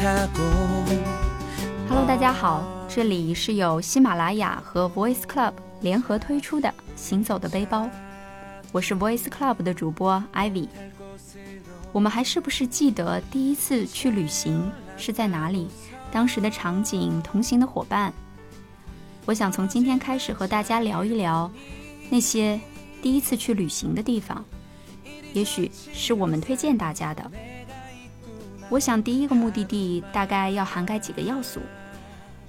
Hello，大家好，这里是由喜马拉雅和 Voice Club 联合推出的《行走的背包》，我是 Voice Club 的主播 Ivy。我们还是不是记得第一次去旅行是在哪里？当时的场景、同行的伙伴？我想从今天开始和大家聊一聊那些第一次去旅行的地方，也许是我们推荐大家的。我想第一个目的地大概要涵盖几个要素：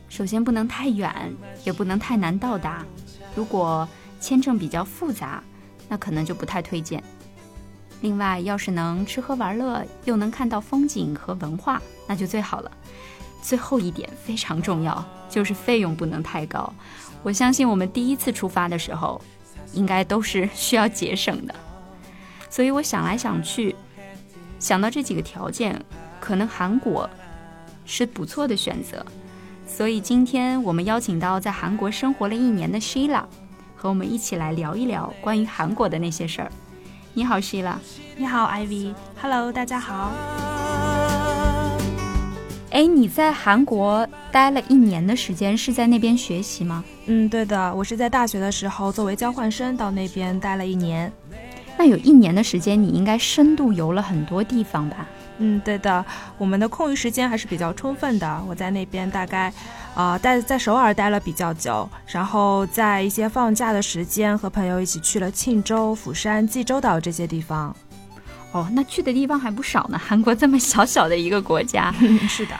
首先不能太远，也不能太难到达。如果签证比较复杂，那可能就不太推荐。另外，要是能吃喝玩乐，又能看到风景和文化，那就最好了。最后一点非常重要，就是费用不能太高。我相信我们第一次出发的时候，应该都是需要节省的。所以我想来想去，想到这几个条件。可能韩国是不错的选择，所以今天我们邀请到在韩国生活了一年的 Sheila，和我们一起来聊一聊关于韩国的那些事儿。你好，Sheila。你好，Ivy。Hello，大家好。哎，你在韩国待了一年的时间，是在那边学习吗？嗯，对的，我是在大学的时候作为交换生到那边待了一年。那有一年的时间，你应该深度游了很多地方吧？嗯，对的，我们的空余时间还是比较充分的。我在那边大概，啊，待在首尔待了比较久，然后在一些放假的时间和朋友一起去了庆州、釜山、济州岛这些地方。哦，那去的地方还不少呢。韩国这么小小的一个国家，是的。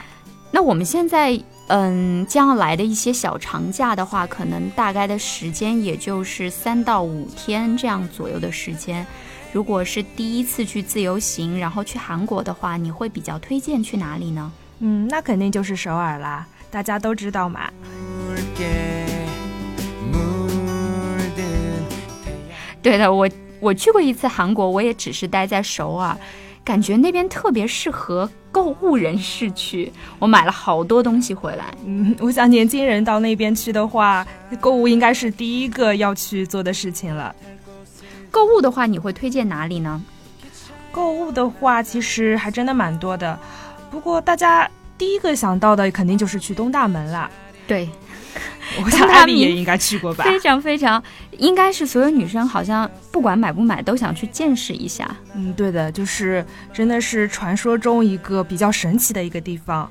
那我们现在，嗯，将要来的一些小长假的话，可能大概的时间也就是三到五天这样左右的时间。如果是第一次去自由行，然后去韩国的话，你会比较推荐去哪里呢？嗯，那肯定就是首尔啦，大家都知道嘛。对的，我我去过一次韩国，我也只是待在首尔，感觉那边特别适合购物人士去，我买了好多东西回来。嗯，我想年轻人到那边去的话，购物应该是第一个要去做的事情了。购物的话，你会推荐哪里呢？购物的话，其实还真的蛮多的。不过大家第一个想到的肯定就是去东大门啦。对，我想艾丽也应该去过吧？非常非常，应该是所有女生好像不管买不买都想去见识一下。嗯，对的，就是真的是传说中一个比较神奇的一个地方。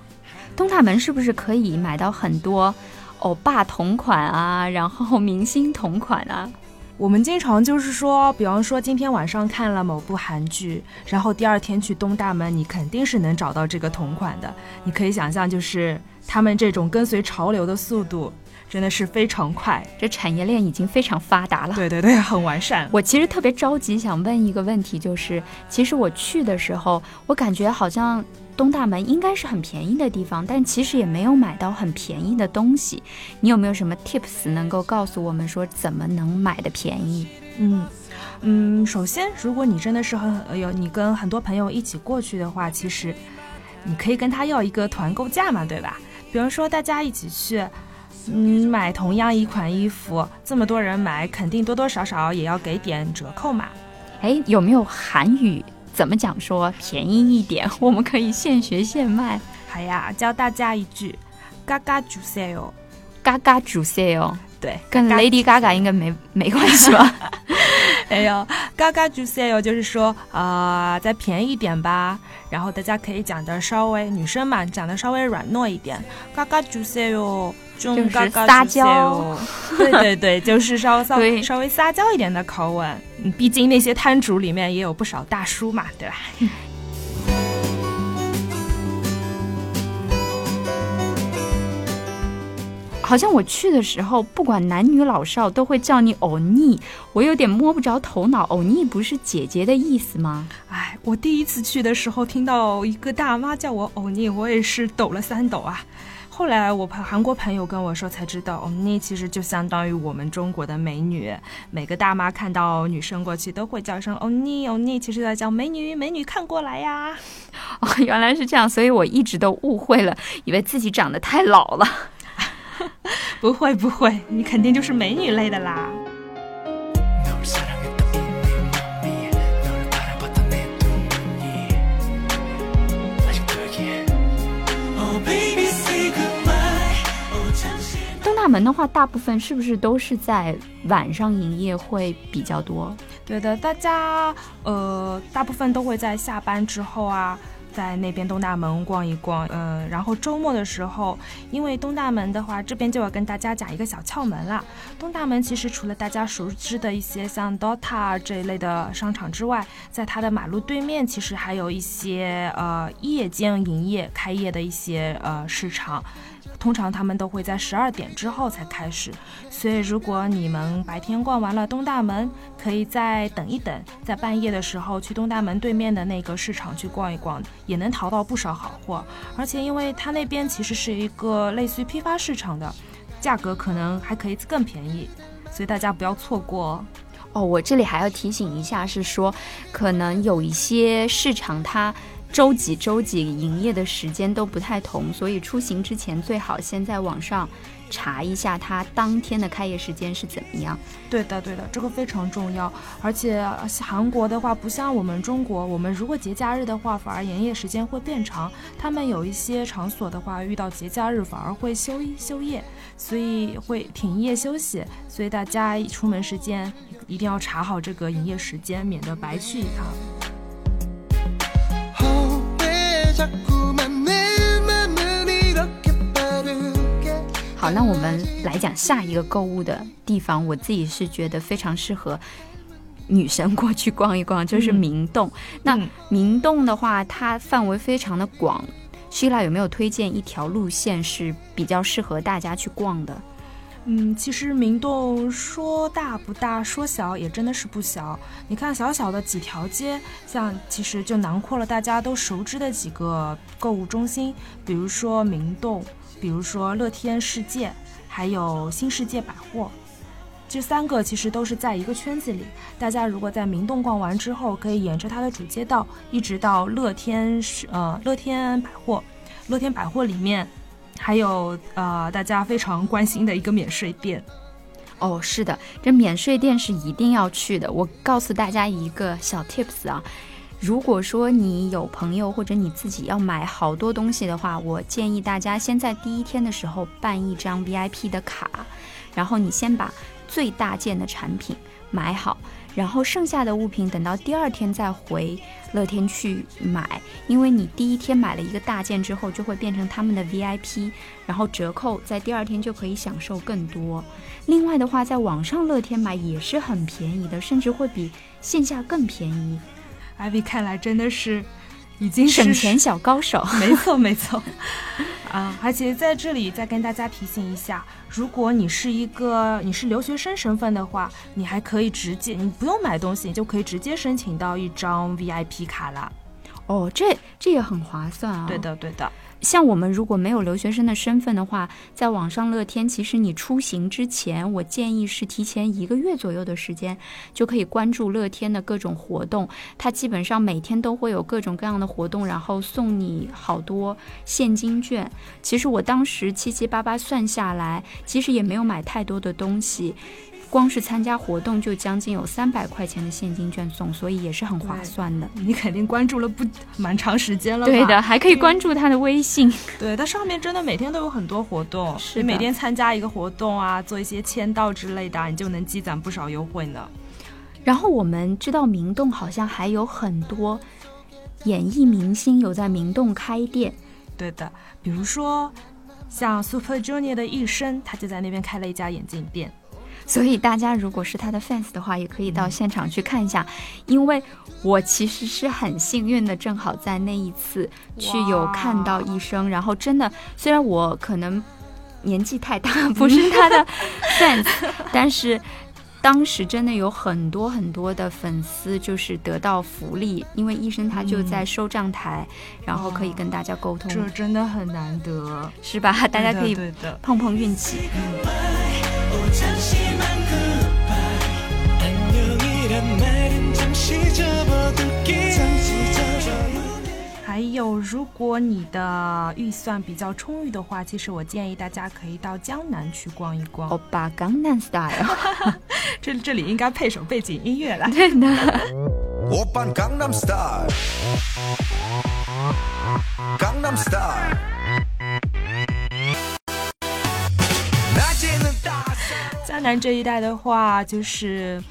东大门是不是可以买到很多欧巴同款啊，然后明星同款啊？我们经常就是说，比方说今天晚上看了某部韩剧，然后第二天去东大门，你肯定是能找到这个同款的。你可以想象，就是他们这种跟随潮流的速度真的是非常快，这产业链已经非常发达了。对对对，很完善。我其实特别着急，想问一个问题，就是其实我去的时候，我感觉好像。东大门应该是很便宜的地方，但其实也没有买到很便宜的东西。你有没有什么 tips 能够告诉我们说怎么能买的便宜？嗯嗯，首先，如果你真的是很有你跟很多朋友一起过去的话，其实你可以跟他要一个团购价嘛，对吧？比如说大家一起去，嗯，买同样一款衣服，这么多人买，肯定多多少少也要给点折扣嘛。哎，有没有韩语怎么讲说便宜一点？我们可以现学现卖。好呀，教大家一句，嘎嘎主 sale，嘎嘎主 sale。对，跟 Lady Gaga 应该没没关系吧？哎呦，嘎嘎就 s a 就是说啊、呃，再便宜一点吧。然后大家可以讲的稍微女生嘛，讲的稍微软糯一点。嘎嘎就 s a 就嘎嘎撒娇。对对对，就是稍微稍微稍微撒娇一点的口吻。毕竟那些摊主里面也有不少大叔嘛，对吧？好像我去的时候，不管男女老少都会叫你欧尼，我有点摸不着头脑。欧尼不是姐姐的意思吗？哎，我第一次去的时候听到一个大妈叫我欧尼，我也是抖了三抖啊。后来我朋韩国朋友跟我说才知道，欧尼其实就相当于我们中国的美女。每个大妈看到女生过去都会叫声欧尼，欧尼其实在叫美女，美女看过来呀。哦，原来是这样，所以我一直都误会了，以为自己长得太老了。不会不会，你肯定就是美女类的啦。东大门的话，大部分是不是都是在晚上营业会比较多？对的，大家呃，大部分都会在下班之后啊，在那边东大门逛一逛，嗯，然后周末的时候，因为东大门的话，这边就要跟大家讲一个小窍门啦。东大门其实除了大家熟知的一些像 Dota 这一类的商场之外，在它的马路对面，其实还有一些呃夜间营业、开业的一些呃市场。通常他们都会在十二点之后才开始，所以如果你们白天逛完了东大门，可以再等一等，在半夜的时候去东大门对面的那个市场去逛一逛，也能淘到不少好货。而且因为它那边其实是一个类似于批发市场的，价格可能还可以更便宜，所以大家不要错过哦。我这里还要提醒一下，是说可能有一些市场它。周几周几营业的时间都不太同，所以出行之前最好先在网上查一下它当天的开业时间是怎么样。对的，对的，这个非常重要。而且韩国的话不像我们中国，我们如果节假日的话，反而营业时间会变长。他们有一些场所的话，遇到节假日反而会休休业，所以会停业休息。所以大家出门时间一定要查好这个营业时间，免得白去一趟。好，那我们来讲下一个购物的地方。我自己是觉得非常适合女生过去逛一逛，就是明洞。那明洞的话，它范围非常的广。希拉有没有推荐一条路线是比较适合大家去逛的？嗯，其实明洞说大不大，说小也真的是不小。你看，小小的几条街，像其实就囊括了大家都熟知的几个购物中心，比如说明洞。比如说乐天世界，还有新世界百货，这三个其实都是在一个圈子里。大家如果在明洞逛完之后，可以沿着它的主街道，一直到乐天是呃乐天百货。乐天百货里面还有呃大家非常关心的一个免税店。哦，是的，这免税店是一定要去的。我告诉大家一个小 tips 啊。如果说你有朋友或者你自己要买好多东西的话，我建议大家先在第一天的时候办一张 VIP 的卡，然后你先把最大件的产品买好，然后剩下的物品等到第二天再回乐天去买，因为你第一天买了一个大件之后，就会变成他们的 VIP，然后折扣在第二天就可以享受更多。另外的话，在网上乐天买也是很便宜的，甚至会比线下更便宜。艾薇看来真的是已经省钱小高手，没错没错啊！而且在这里再跟大家提醒一下，如果你是一个你是留学生身份的话，你还可以直接你不用买东西，你就可以直接申请到一张 VIP 卡了。哦，这这也很划算啊！对的对的。像我们如果没有留学生的身份的话，在网上乐天，其实你出行之前，我建议是提前一个月左右的时间，就可以关注乐天的各种活动。它基本上每天都会有各种各样的活动，然后送你好多现金券。其实我当时七七八八算下来，其实也没有买太多的东西。光是参加活动就将近有三百块钱的现金券送，所以也是很划算的。你肯定关注了不蛮长时间了，对的，还可以关注他的微信。对，它上面真的每天都有很多活动，你每天参加一个活动啊，做一些签到之类的，你就能积攒不少优惠呢。然后我们知道明洞好像还有很多演艺明星有在明洞开店，对的，比如说像 Super Junior 的一生，他就在那边开了一家眼镜店。所以大家如果是他的 fans 的话，也可以到现场去看一下，因为我其实是很幸运的，正好在那一次去有看到医生，然后真的，虽然我可能年纪太大，不是他的 fans，但是当时真的有很多很多的粉丝就是得到福利，因为医生他就在收账台，然后可以跟大家沟通，这真的很难得，是吧？大家可以碰碰运气。还有，如果你的预算比较充裕的话，其实我建议大家可以到江南去逛一逛。欧巴江南 style，这这里应该配首背景音乐了。对的。欧巴江南 style，江南 style。江南这一带的话，就是。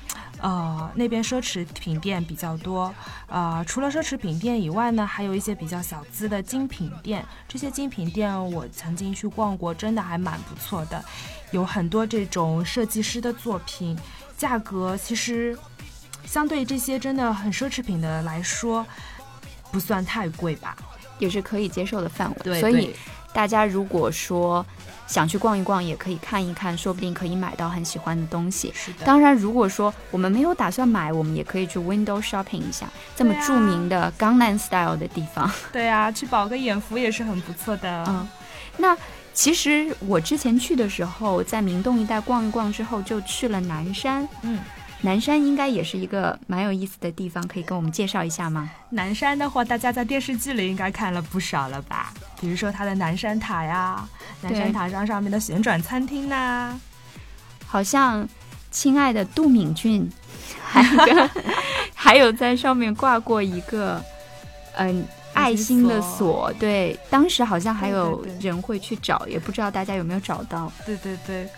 呃，那边奢侈品店比较多，呃，除了奢侈品店以外呢，还有一些比较小资的精品店。这些精品店我曾经去逛过，真的还蛮不错的，有很多这种设计师的作品，价格其实相对这些真的很奢侈品的来说，不算太贵吧，也是可以接受的范围。对，所以大家如果说。想去逛一逛，也可以看一看，说不定可以买到很喜欢的东西。是的。当然，如果说我们没有打算买，我们也可以去 window shopping 一下，这么著名的江南 style 的地方。对啊，去饱个眼福也是很不错的。嗯，那其实我之前去的时候，在明洞一带逛一逛之后，就去了南山。嗯。南山应该也是一个蛮有意思的地方，可以跟我们介绍一下吗？南山的话，大家在电视剧里应该看了不少了吧？比如说它的南山塔呀，南山塔上上面的旋转餐厅呐，好像亲爱的杜敏俊，还 有还有在上面挂过一个嗯爱心的锁，对，当时好像还有人会去找，也不知道大家有没有找到。对对对。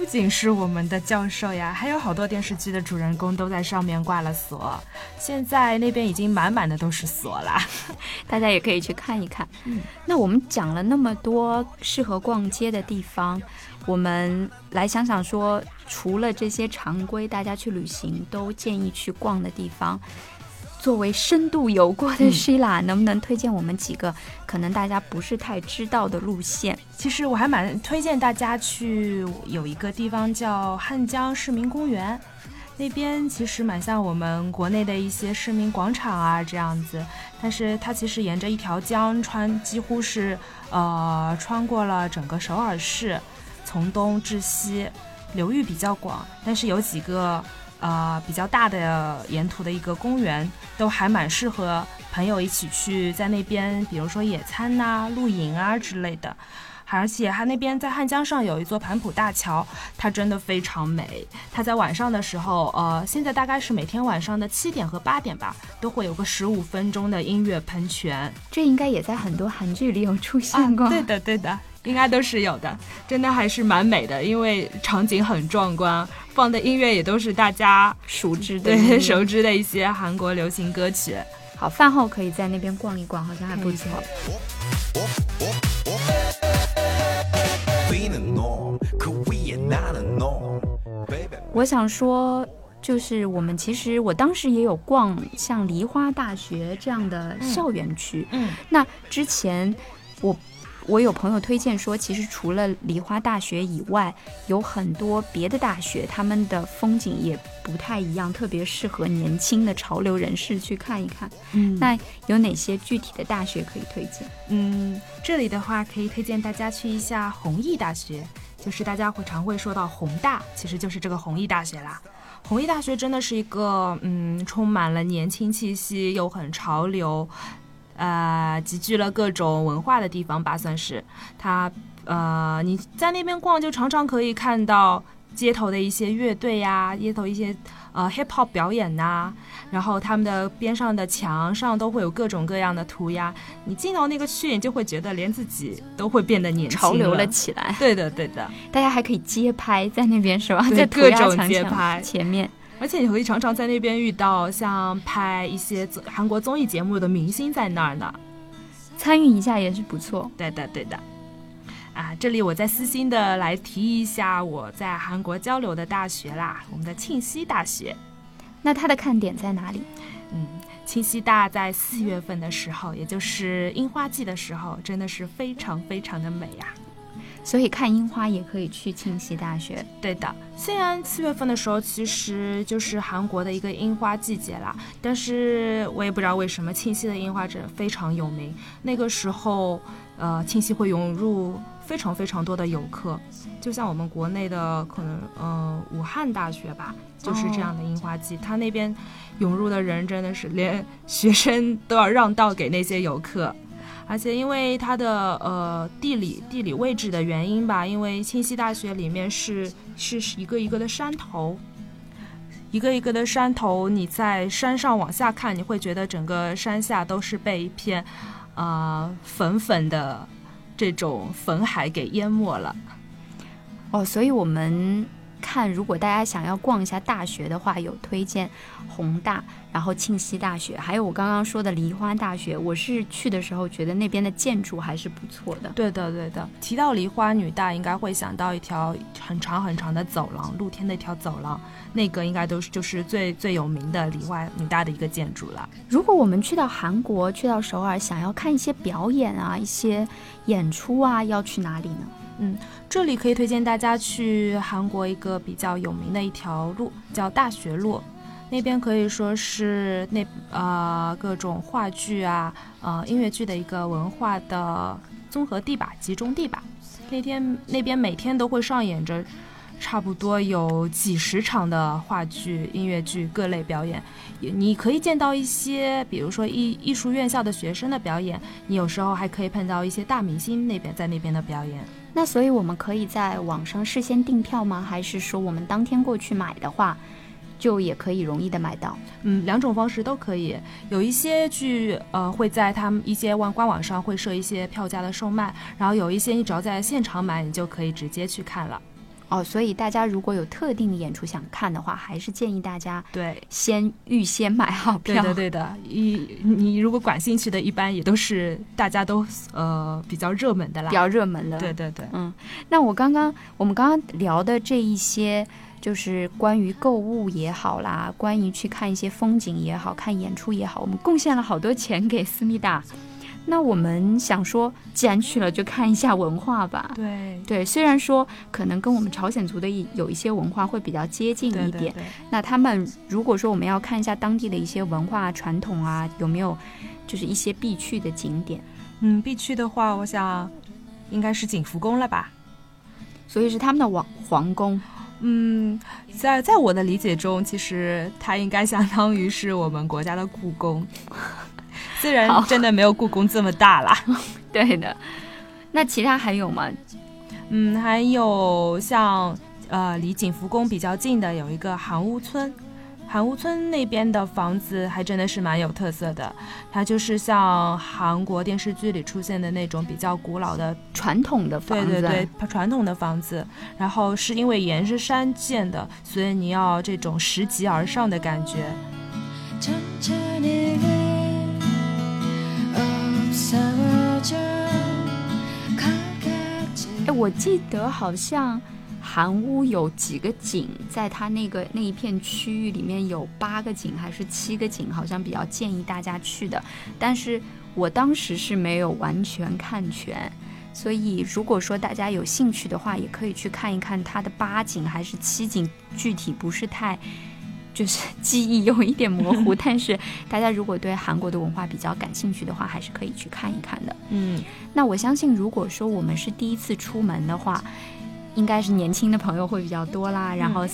不仅是我们的教授呀，还有好多电视剧的主人公都在上面挂了锁。现在那边已经满满的都是锁了，大家也可以去看一看。嗯，那我们讲了那么多适合逛街的地方，我们来想想说，除了这些常规大家去旅行都建议去逛的地方。作为深度游过的 Shila，能不能推荐我们几个可能大家不是太知道的路线？其实我还蛮推荐大家去有一个地方叫汉江市民公园，那边其实蛮像我们国内的一些市民广场啊这样子，但是它其实沿着一条江穿，几乎是呃穿过了整个首尔市，从东至西，流域比较广，但是有几个。呃，比较大的沿途的一个公园，都还蛮适合朋友一起去在那边，比如说野餐呐、露营啊之类的。而且它那边在汉江上有一座盘浦大桥，它真的非常美。它在晚上的时候，呃，现在大概是每天晚上的七点和八点吧，都会有个十五分钟的音乐喷泉。这应该也在很多韩剧里有出现过。对的，对的。应该都是有的，真的还是蛮美的，因为场景很壮观，放的音乐也都是大家熟知的，对熟知的一些韩国流行歌曲。好，饭后可以在那边逛一逛，好像还不错。我想说，就是我们其实我当时也有逛像梨花大学这样的校园区，嗯，那之前我。我有朋友推荐说，其实除了梨花大学以外，有很多别的大学，他们的风景也不太一样，特别适合年轻的潮流人士去看一看。嗯，那有哪些具体的大学可以推荐？嗯，这里的话可以推荐大家去一下弘毅大学，就是大家会常会说到宏大，其实就是这个弘毅大学啦。弘毅大学真的是一个嗯，充满了年轻气息又很潮流。呃，集聚了各种文化的地方吧，算是它。呃，你在那边逛，就常常可以看到街头的一些乐队呀，街头一些呃 hip hop 表演呐。然后他们的边上的墙上都会有各种各样的涂鸦。你进到那个区，你就会觉得连自己都会变得年轻、潮流了起来。对的，对的。大家还可以街拍在那边是吧？在各种街拍前面。而且你可以常常在那边遇到像拍一些韩国综艺节目的明星在那儿呢，参与一下也是不错。对的，对的。啊，这里我再私心的来提一下我在韩国交流的大学啦，我们的庆熙大学。那它的看点在哪里？嗯，庆熙大在四月份的时候，也就是樱花季的时候，真的是非常非常的美呀。所以看樱花也可以去庆熙大学。对的，虽然四月份的时候其实就是韩国的一个樱花季节啦，但是我也不知道为什么庆熙的樱花真的非常有名。那个时候，呃，庆熙会涌入非常非常多的游客，就像我们国内的可能，呃，武汉大学吧，就是这样的樱花季，它那边涌入的人真的是连学生 都要让道给那些游客。而且因为它的呃地理地理位置的原因吧，因为清溪大学里面是是一个一个的山头，一个一个的山头，你在山上往下看，你会觉得整个山下都是被一片啊粉粉的这种粉海给淹没了。哦，所以我们看，如果大家想要逛一下大学的话，有推荐弘大，然后庆熙大学，还有我刚刚说的梨花大学。我是去的时候觉得那边的建筑还是不错的。对的，对的。提到梨花女大，应该会想到一条很长很长的走廊，露天的一条走廊，那个应该都是就是最最有名的梨花女大的一个建筑了。如果我们去到韩国，去到首尔，想要看一些表演啊，一些演出啊，要去哪里呢？嗯，这里可以推荐大家去韩国一个比较有名的一条路，叫大学路。那边可以说是那呃各种话剧啊、呃音乐剧的一个文化的综合地吧、集中地吧。那天那边每天都会上演着差不多有几十场的话剧、音乐剧各类表演。你可以见到一些，比如说艺艺术院校的学生的表演，你有时候还可以碰到一些大明星那边在那边的表演。那所以我们可以在网上事先订票吗？还是说我们当天过去买的话，就也可以容易的买到？嗯，两种方式都可以。有一些剧呃会在他们一些网官网上会设一些票价的售卖，然后有一些你只要在现场买，你就可以直接去看了。哦，所以大家如果有特定的演出想看的话，还是建议大家对先预先买好票。对的，对的。一你如果感兴趣的，一般也都是大家都呃比较热门的啦。比较热门的。对对对。嗯，那我刚刚我们刚刚聊的这一些，就是关于购物也好啦，关于去看一些风景也好看演出也好，我们贡献了好多钱给思密达。那我们想说，既然去了，就看一下文化吧。对对，虽然说可能跟我们朝鲜族的有一些文化会比较接近一点。那他们如果说我们要看一下当地的一些文化传统啊，有没有就是一些必去的景点？嗯，必去的话，我想应该是景福宫了吧。所以是他们的王皇宫。嗯，在在我的理解中，其实它应该相当于是我们国家的故宫。虽然真的没有故宫这么大啦，对的。那其他还有吗？嗯，还有像呃，离景福宫比较近的有一个韩屋村，韩屋村那边的房子还真的是蛮有特色的。它就是像韩国电视剧里出现的那种比较古老的传统的房子，对对对，传统的房子。然后是因为沿着山建的，所以你要这种拾级而上的感觉。哎，我记得好像韩屋有几个景，在它那个那一片区域里面有八个景还是七个景，好像比较建议大家去的。但是我当时是没有完全看全，所以如果说大家有兴趣的话，也可以去看一看它的八景还是七景，具体不是太。就是记忆有一点模糊，但是大家如果对韩国的文化比较感兴趣的话，还是可以去看一看的。嗯，那我相信，如果说我们是第一次出门的话，应该是年轻的朋友会比较多啦。然后，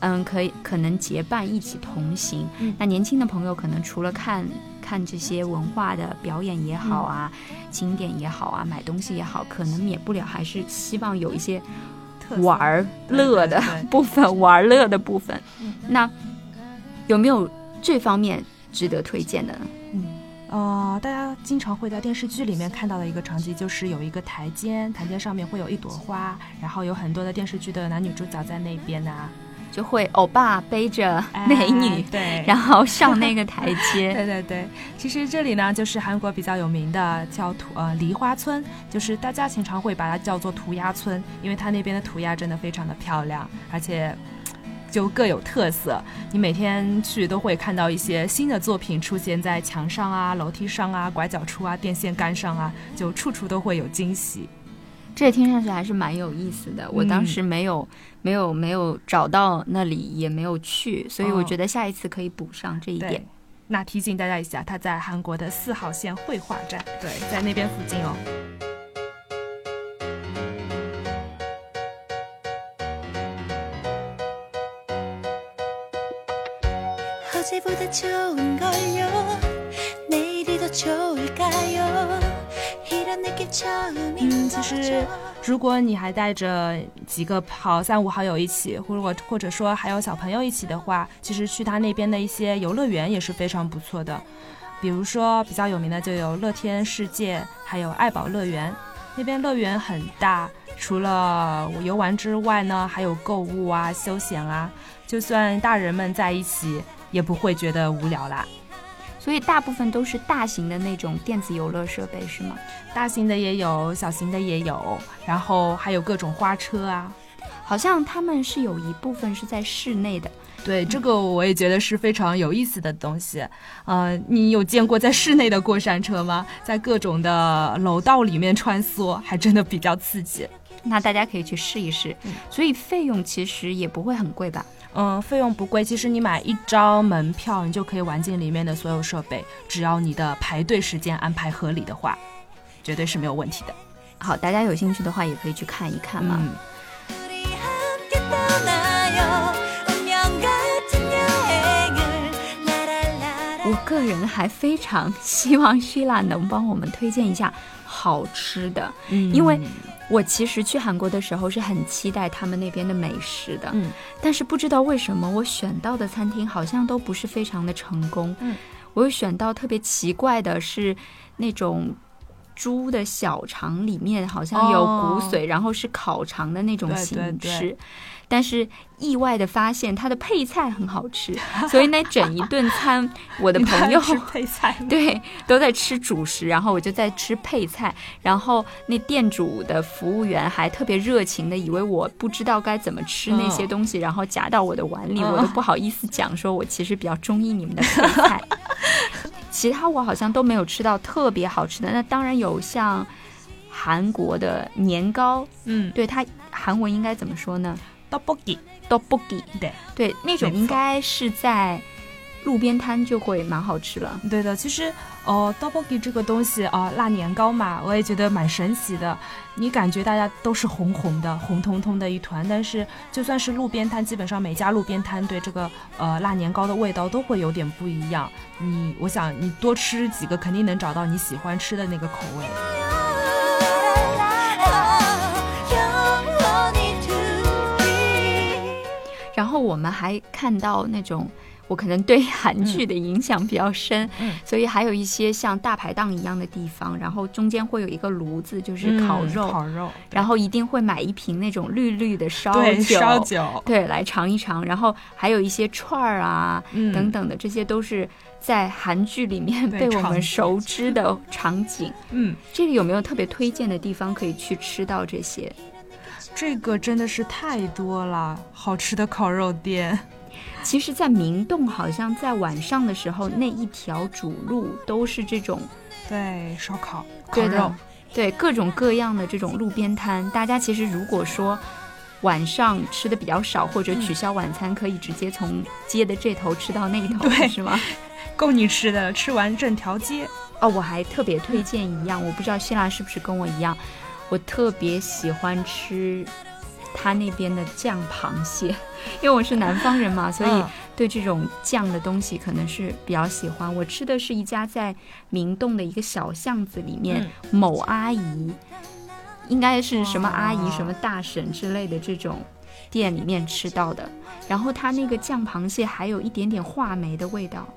嗯，可以可能结伴一起同行。那年轻的朋友可能除了看看这些文化的表演也好啊，景点也好啊，买东西也好，可能免不了还是希望有一些。玩乐的部分，玩乐的部分，那有没有这方面值得推荐的？嗯，呃，大家经常会在电视剧里面看到的一个场景，就是有一个台阶，台阶上面会有一朵花，然后有很多的电视剧的男女主角在那边啊。就会欧巴背着美女，对，然后上那个台阶。对对对，其实这里呢，就是韩国比较有名的叫涂呃梨花村，就是大家经常会把它叫做涂鸦村，因为它那边的涂鸦真的非常的漂亮，而且就各有特色。你每天去都会看到一些新的作品出现在墙上啊、楼梯上啊、拐角处啊、电线杆上啊，就处处都会有惊喜。这听上去还是蛮有意思的。我当时没有、没有、没有找到那里，也没有去，所以我觉得下一次可以补上这一点。那提醒大家一下，它在韩国的四号线绘画站，对，在那边附近哦。嗯，其实如果你还带着几个好三五好友一起，或者或者说还有小朋友一起的话，其实去他那边的一些游乐园也是非常不错的。比如说比较有名的就有乐天世界，还有爱宝乐园。那边乐园很大，除了游玩之外呢，还有购物啊、休闲啊，就算大人们在一起也不会觉得无聊啦。所以大部分都是大型的那种电子游乐设备，是吗？大型的也有，小型的也有，然后还有各种花车啊。好像他们是有一部分是在室内的。对，这个我也觉得是非常有意思的东西。呃，你有见过在室内的过山车吗？在各种的楼道里面穿梭，还真的比较刺激。那大家可以去试一试。所以费用其实也不会很贵吧？嗯，费用不贵。其实你买一张门票，你就可以玩进里面的所有设备，只要你的排队时间安排合理的话，绝对是没有问题的。好，大家有兴趣的话也可以去看一看嘛。嗯我个人还非常希望 Shila 能帮我们推荐一下好吃的，嗯，因为我其实去韩国的时候是很期待他们那边的美食的，嗯，但是不知道为什么我选到的餐厅好像都不是非常的成功，嗯，我有选到特别奇怪的是那种。猪的小肠里面好像有骨髓，然后是烤肠的那种形式，但是意外的发现它的配菜很好吃，所以那整一顿餐我的 朋友吃配菜，对，都在吃主食，然后我就在吃配菜，然后那店主的服务员还特别热情的，以为我不知道该怎么吃那些东西，然后夹到我的碗里，我都不好意思讲，说我其实比较中意你们的配菜。其他我好像都没有吃到特别好吃的，那当然有像韩国的年糕，嗯，对它韩文应该怎么说呢？Dobbogi，Dobbogi，对对，那种应该是在。路边摊就会蛮好吃了。对的，其实哦，dobbogi 这个东西啊，辣年糕嘛，我也觉得蛮神奇的。你感觉大家都是红红的、红彤彤的一团，但是就算是路边摊，基本上每家路边摊对这个呃辣年糕的味道都会有点不一样。你，我想你多吃几个，肯定能找到你喜欢吃的那个口味。然后我们还看到那种。我可能对韩剧的影响比较深，所以还有一些像大排档一样的地方，然后中间会有一个炉子，就是烤肉，烤肉，然后一定会买一瓶那种绿绿的烧酒，烧酒，对，来尝一尝。然后还有一些串儿啊，等等的，这些都是在韩剧里面被我们熟知的场景。嗯，这里有没有特别推荐的地方可以去吃到这些？这个真的是太多了，好吃的烤肉店。其实，在明洞，好像在晚上的时候，那一条主路都是这种，对，烧烤、烤肉，对各种各样的这种路边摊。大家其实如果说晚上吃的比较少，或者取消晚餐，可以直接从街的这头吃到那头，对，是吗？够你吃的，吃完整条街。哦，我还特别推荐一样，我不知道希腊是不是跟我一样，我特别喜欢吃。他那边的酱螃蟹，因为我是南方人嘛，所以对这种酱的东西可能是比较喜欢。我吃的是一家在明洞的一个小巷子里面，某阿姨，应该是什么阿姨、什么大婶之类的这种店里面吃到的。然后他那个酱螃蟹还有一点点话梅的味道，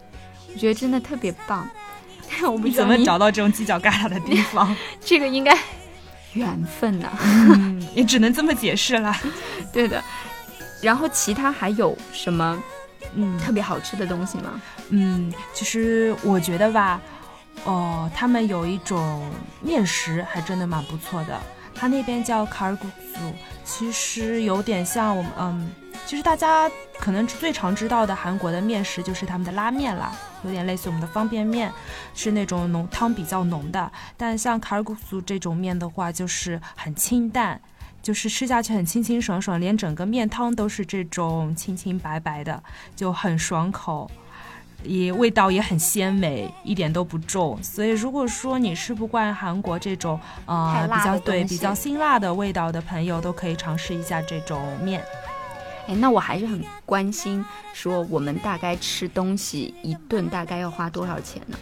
我觉得真的特别棒。我不知道怎么找到这种犄角旮旯的地方，这个应该。缘分呐，也只能这么解释了。对的，然后其他还有什么嗯特别好吃的东西吗？嗯，其实我觉得吧，哦，他们有一种面食还真的蛮不错的，他那边叫卡尔古族，其实有点像我们嗯。其实大家可能最常知道的韩国的面食就是他们的拉面啦，有点类似我们的方便面，是那种浓汤比较浓的。但像卡尔古苏这种面的话，就是很清淡，就是吃下去很清清爽爽，连整个面汤都是这种清清白白的，就很爽口，也味道也很鲜美，一点都不重。所以如果说你吃不惯韩国这种呃比较对比较辛辣的味道的朋友，都可以尝试一下这种面。哎，那我还是很关心，说我们大概吃东西一顿大概要花多少钱呢？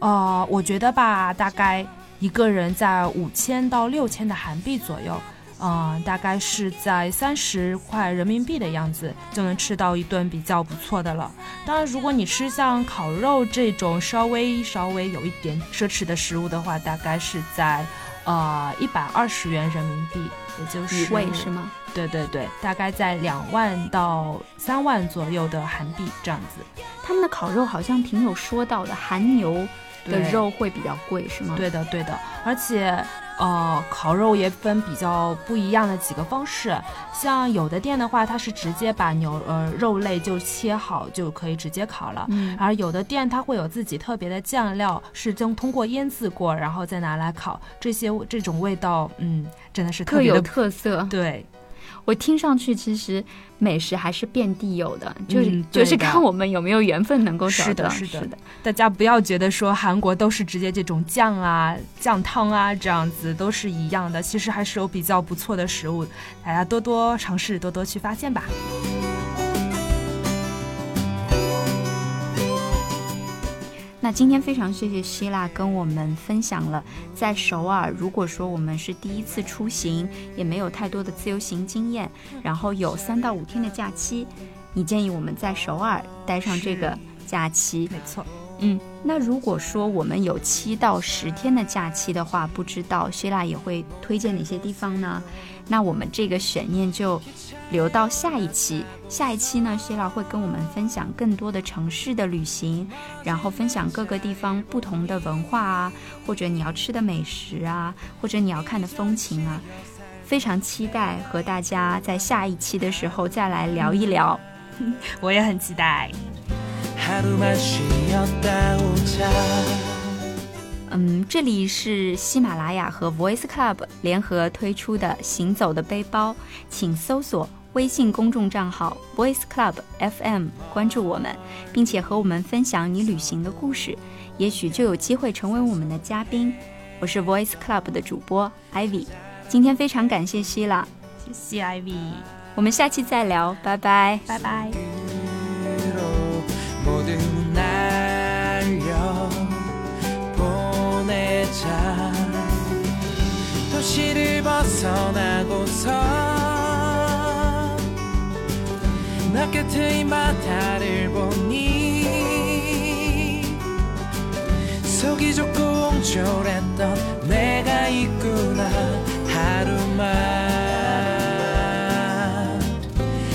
呃，我觉得吧，大概一个人在五千到六千的韩币左右，嗯，大概是在三十块人民币的样子，就能吃到一顿比较不错的了。当然，如果你吃像烤肉这种稍微稍微有一点奢侈的食物的话，大概是在呃一百二十元人民币，也就是一位是吗？对对对，大概在两万到三万左右的韩币这样子。他们的烤肉好像挺有说到的，韩牛的肉会比较贵是吗？对的对的，而且呃，烤肉也分比较不一样的几个方式，像有的店的话，它是直接把牛呃肉类就切好就可以直接烤了。嗯，而有的店它会有自己特别的酱料，是将通过腌制过，然后再拿来烤。这些这种味道，嗯，真的是特别有特色。对，我听上去其实美食还是遍地有的，就是、嗯就是看我们有没有缘分能够找到。是的是的是的。大家不要觉得说韩国都是直接这种酱啊、酱汤啊这样子都是一样的，其实还是有比较不错的食物，大家多多尝试，多多去发现吧。那今天非常谢谢希腊跟我们分享了在首尔，如果说我们是第一次出行，也没有太多的自由行经验，然后有三到五天的假期，你建议我们在首尔待上这个假期。没错，嗯，那如果说我们有七到十天的假期的话，不知道希腊也会推荐哪些地方呢？那我们这个悬念就留到下一期。下一期呢，希腊会跟我们分享更多的城市的旅行，然后分享各个地方不同的文化啊，或者你要吃的美食啊，或者你要看的风情啊。非常期待和大家在下一期的时候再来聊一聊。我也很期待。嗯，这里是喜马拉雅和 Voice Club 联合推出的《行走的背包》，请搜索微信公众账号 Voice Club FM 关注我们，并且和我们分享你旅行的故事，也许就有机会成为我们的嘉宾。我是 Voice Club 的主播 Ivy，今天非常感谢希拉，谢谢 Ivy，我们下期再聊，拜拜，拜拜。 모두 날려 보내자. 도시를 벗어나고서 나이 바다를 보니 속이 좁고 옹졸했던 내가 있구나. 하루만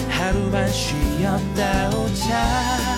하루만 쉬었다 오자